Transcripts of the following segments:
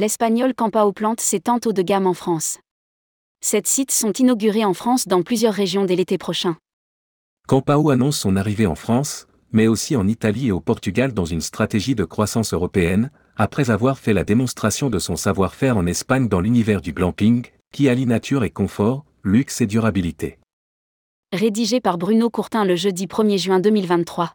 L'espagnol Campao plante ses tentes haut de gamme en France. Sept sites sont inaugurés en France dans plusieurs régions dès l'été prochain. Campao annonce son arrivée en France, mais aussi en Italie et au Portugal dans une stratégie de croissance européenne, après avoir fait la démonstration de son savoir-faire en Espagne dans l'univers du glamping, qui allie nature et confort, luxe et durabilité. Rédigé par Bruno Courtin le jeudi 1er juin 2023.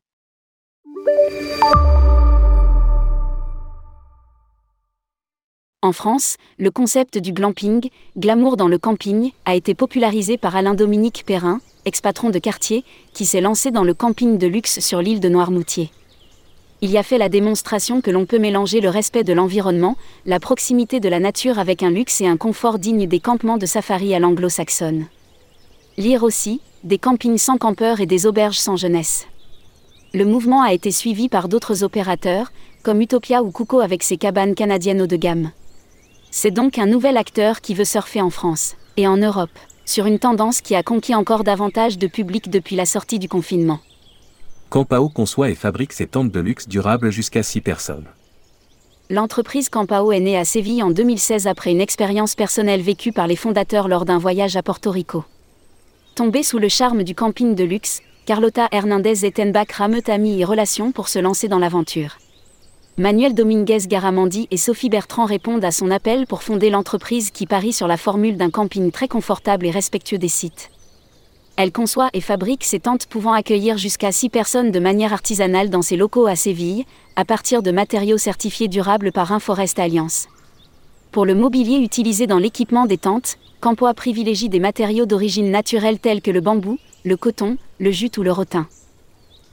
En France, le concept du glamping, glamour dans le camping, a été popularisé par Alain-Dominique Perrin, ex-patron de quartier, qui s'est lancé dans le camping de luxe sur l'île de Noirmoutier. Il y a fait la démonstration que l'on peut mélanger le respect de l'environnement, la proximité de la nature avec un luxe et un confort digne des campements de safari à l'anglo-saxonne. Lire aussi, des campings sans campeurs et des auberges sans jeunesse. Le mouvement a été suivi par d'autres opérateurs, comme Utopia ou Kuko avec ses cabanes canadiennes haut de gamme. C'est donc un nouvel acteur qui veut surfer en France, et en Europe, sur une tendance qui a conquis encore davantage de public depuis la sortie du confinement. Campao conçoit et fabrique ses tentes de luxe durables jusqu'à 6 personnes. L'entreprise Campao est née à Séville en 2016 après une expérience personnelle vécue par les fondateurs lors d'un voyage à Porto Rico. Tombée sous le charme du camping de luxe, Carlota Hernandez Ettenbach rameut amis et relations pour se lancer dans l'aventure. Manuel Dominguez Garamandi et Sophie Bertrand répondent à son appel pour fonder l'entreprise qui parie sur la formule d'un camping très confortable et respectueux des sites. Elle conçoit et fabrique ses tentes pouvant accueillir jusqu'à 6 personnes de manière artisanale dans ses locaux à Séville, à partir de matériaux certifiés durables par Inforest Alliance. Pour le mobilier utilisé dans l'équipement des tentes, Campoa privilégie des matériaux d'origine naturelle tels que le bambou, le coton, le jute ou le rotin.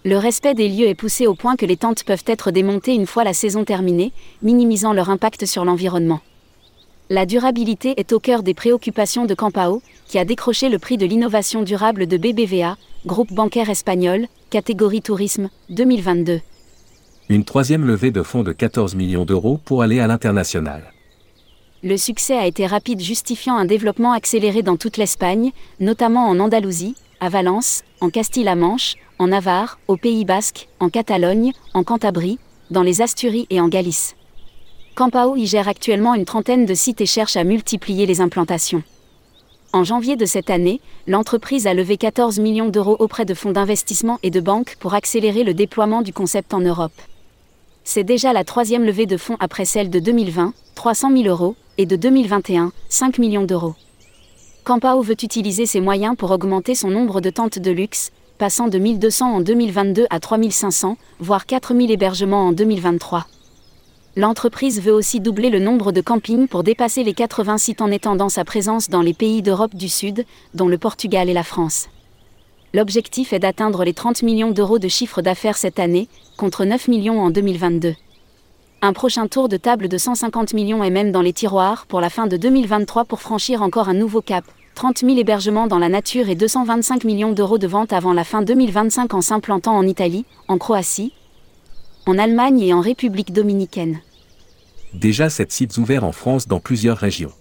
Le respect des lieux est poussé au point que les tentes peuvent être démontées une fois la saison terminée, minimisant leur impact sur l'environnement. La durabilité est au cœur des préoccupations de Campao, qui a décroché le prix de l'innovation durable de BBVA, groupe bancaire espagnol, catégorie tourisme, 2022. Une troisième levée de fonds de 14 millions d'euros pour aller à l'international. Le succès a été rapide justifiant un développement accéléré dans toute l'Espagne, notamment en Andalousie, à Valence, en Castille-la-Manche, en Navarre, au Pays Basque, en Catalogne, en Cantabrie, dans les Asturies et en Galice. Campao y gère actuellement une trentaine de sites et cherche à multiplier les implantations. En janvier de cette année, l'entreprise a levé 14 millions d'euros auprès de fonds d'investissement et de banques pour accélérer le déploiement du concept en Europe. C'est déjà la troisième levée de fonds après celle de 2020, 300 000 euros, et de 2021, 5 millions d'euros. Campao veut utiliser ses moyens pour augmenter son nombre de tentes de luxe, passant de 1200 en 2022 à 3500, voire 4000 hébergements en 2023. L'entreprise veut aussi doubler le nombre de campings pour dépasser les 80 sites en étendant sa présence dans les pays d'Europe du Sud, dont le Portugal et la France. L'objectif est d'atteindre les 30 millions d'euros de chiffre d'affaires cette année, contre 9 millions en 2022. Un prochain tour de table de 150 millions est même dans les tiroirs pour la fin de 2023 pour franchir encore un nouveau cap, 30 000 hébergements dans la nature et 225 millions d'euros de vente avant la fin 2025 en s'implantant en Italie, en Croatie, en Allemagne et en République dominicaine. Déjà 7 sites ouverts en France dans plusieurs régions.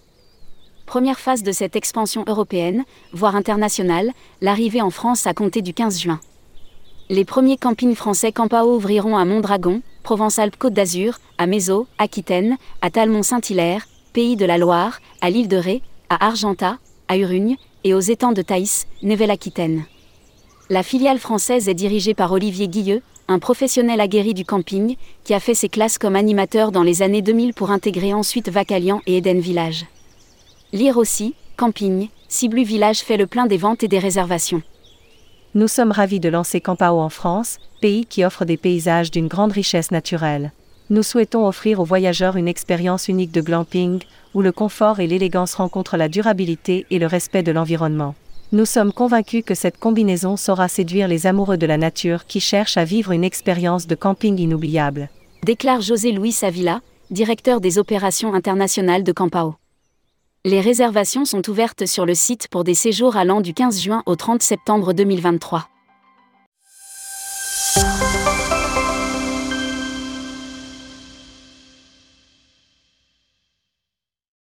Première phase de cette expansion européenne, voire internationale, l'arrivée en France a compté du 15 juin. Les premiers campings français Campao ouvriront à Mondragon, Provence-Alpes-Côte d'Azur, à Mézo, Aquitaine, à Talmont-Saint-Hilaire, Pays de la Loire, à l'île de Ré, à Argentat, à Urugne, et aux étangs de Thaïs, Nouvelle-Aquitaine. La filiale française est dirigée par Olivier Guilleux, un professionnel aguerri du camping, qui a fait ses classes comme animateur dans les années 2000 pour intégrer ensuite Vacalian et Eden Village. Lire aussi, Camping, Ciblu Village fait le plein des ventes et des réservations. Nous sommes ravis de lancer Campao en France, pays qui offre des paysages d'une grande richesse naturelle. Nous souhaitons offrir aux voyageurs une expérience unique de glamping, où le confort et l'élégance rencontrent la durabilité et le respect de l'environnement. Nous sommes convaincus que cette combinaison saura séduire les amoureux de la nature qui cherchent à vivre une expérience de camping inoubliable. Déclare José Luis Avila, directeur des opérations internationales de Campao. Les réservations sont ouvertes sur le site pour des séjours allant du 15 juin au 30 septembre 2023.